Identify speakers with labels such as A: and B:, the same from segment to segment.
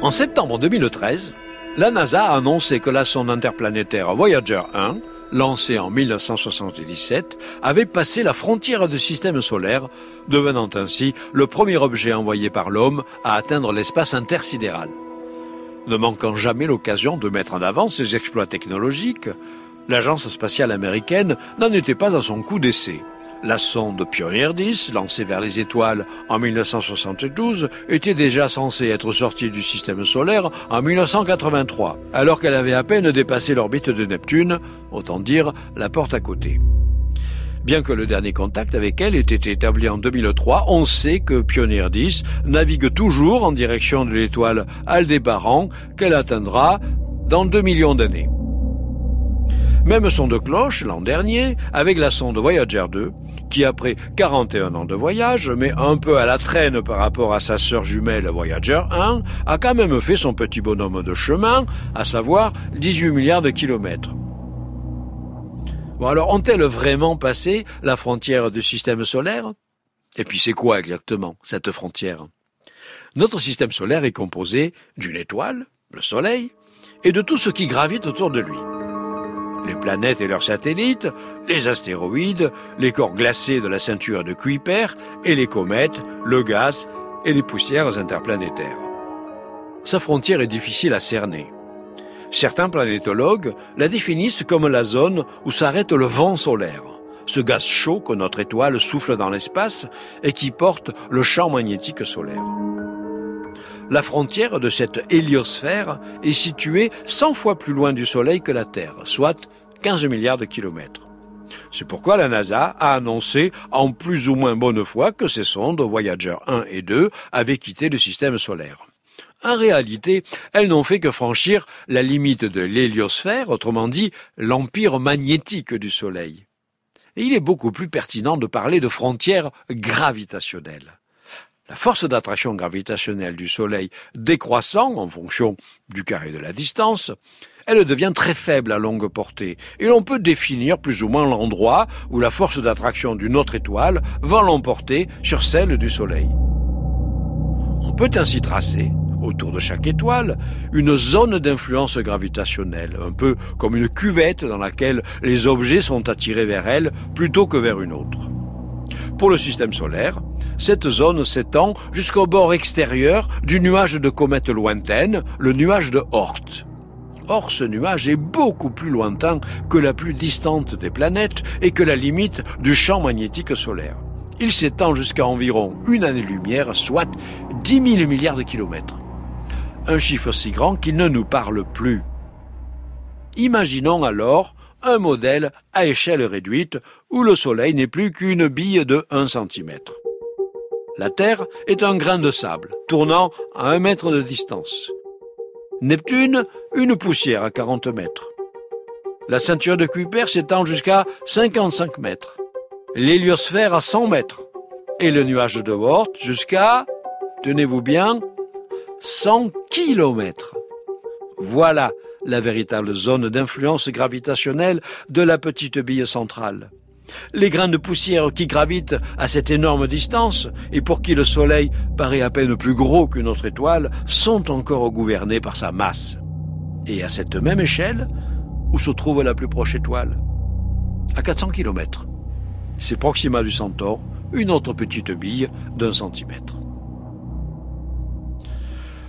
A: En septembre 2013, la NASA a annoncé que la sonde interplanétaire Voyager 1, lancée en 1977, avait passé la frontière du système solaire, devenant ainsi le premier objet envoyé par l'homme à atteindre l'espace intersidéral. Ne manquant jamais l'occasion de mettre en avant ses exploits technologiques, l'agence spatiale américaine n'en était pas à son coup d'essai. La sonde Pioneer 10, lancée vers les étoiles en 1972, était déjà censée être sortie du système solaire en 1983, alors qu'elle avait à peine dépassé l'orbite de Neptune, autant dire la porte à côté. Bien que le dernier contact avec elle ait été établi en 2003, on sait que Pioneer 10 navigue toujours en direction de l'étoile Aldébaran qu'elle atteindra dans 2 millions d'années. Même son de cloche l'an dernier avec la sonde Voyager 2, qui après 41 ans de voyage, mais un peu à la traîne par rapport à sa sœur jumelle Voyager 1, a quand même fait son petit bonhomme de chemin, à savoir 18 milliards de kilomètres. Bon alors, ont-elles vraiment passé la frontière du système solaire? Et puis c'est quoi exactement cette frontière? Notre système solaire est composé d'une étoile, le Soleil, et de tout ce qui gravite autour de lui les planètes et leurs satellites, les astéroïdes, les corps glacés de la ceinture de Kuiper et les comètes, le gaz et les poussières interplanétaires. Sa frontière est difficile à cerner. Certains planétologues la définissent comme la zone où s'arrête le vent solaire, ce gaz chaud que notre étoile souffle dans l'espace et qui porte le champ magnétique solaire. La frontière de cette héliosphère est située 100 fois plus loin du Soleil que la Terre, soit 15 milliards de kilomètres. C'est pourquoi la NASA a annoncé en plus ou moins bonne foi que ses sondes Voyager 1 et 2 avaient quitté le système solaire. En réalité, elles n'ont fait que franchir la limite de l'héliosphère, autrement dit l'empire magnétique du Soleil. Et il est beaucoup plus pertinent de parler de frontières gravitationnelles. La force d'attraction gravitationnelle du Soleil décroissant en fonction du carré de la distance, elle devient très faible à longue portée, et l'on peut définir plus ou moins l'endroit où la force d'attraction d'une autre étoile va l'emporter sur celle du Soleil. On peut ainsi tracer, autour de chaque étoile, une zone d'influence gravitationnelle, un peu comme une cuvette dans laquelle les objets sont attirés vers elle plutôt que vers une autre. Pour le système solaire, cette zone s'étend jusqu'au bord extérieur du nuage de comètes lointaines, le nuage de Oort. Or, ce nuage est beaucoup plus lointain que la plus distante des planètes et que la limite du champ magnétique solaire. Il s'étend jusqu'à environ une année-lumière, soit 10 000 milliards de kilomètres. Un chiffre si grand qu'il ne nous parle plus. Imaginons alors un modèle à échelle réduite où le Soleil n'est plus qu'une bille de 1 cm. La Terre est un grain de sable, tournant à un mètre de distance. Neptune, une poussière à 40 mètres. La ceinture de Kuiper s'étend jusqu'à 55 mètres. L'héliosphère à 100 mètres. Et le nuage de Oort jusqu'à, tenez-vous bien, 100 kilomètres. Voilà la véritable zone d'influence gravitationnelle de la petite bille centrale. Les grains de poussière qui gravitent à cette énorme distance et pour qui le Soleil paraît à peine plus gros qu'une autre étoile sont encore gouvernés par sa masse. Et à cette même échelle, où se trouve la plus proche étoile? À 400 km. C'est Proxima du Centaure, une autre petite bille d'un centimètre.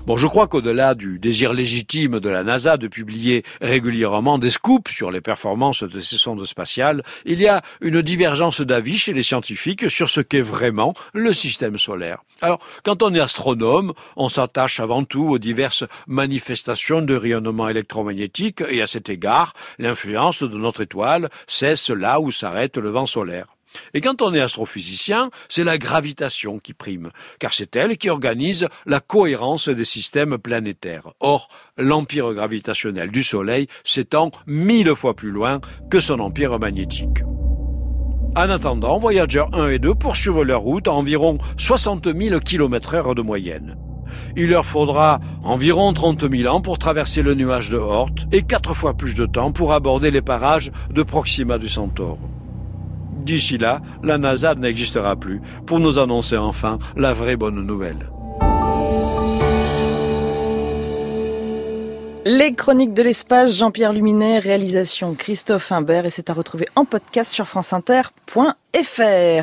A: Bon, je crois qu'au-delà du désir légitime de la NASA de publier régulièrement des scoops sur les performances de ces sondes spatiales, il y a une divergence d'avis chez les scientifiques sur ce qu'est vraiment le système solaire. Alors, quand on est astronome, on s'attache avant tout aux diverses manifestations de rayonnement électromagnétique et à cet égard, l'influence de notre étoile cesse là où s'arrête le vent solaire. Et quand on est astrophysicien, c'est la gravitation qui prime, car c'est elle qui organise la cohérence des systèmes planétaires. Or, l'empire gravitationnel du Soleil s'étend mille fois plus loin que son empire magnétique. En attendant, Voyager 1 et 2 poursuivent leur route à environ 60 000 km heure de moyenne. Il leur faudra environ 30 000 ans pour traverser le nuage de Oort et quatre fois plus de temps pour aborder les parages de Proxima du Centaure. D'ici là, la NASA n'existera plus pour nous annoncer enfin la vraie bonne nouvelle.
B: Les chroniques de l'espace, Jean-Pierre Luminet, réalisation Christophe Imbert et c'est à retrouver en podcast sur franceinter.fr.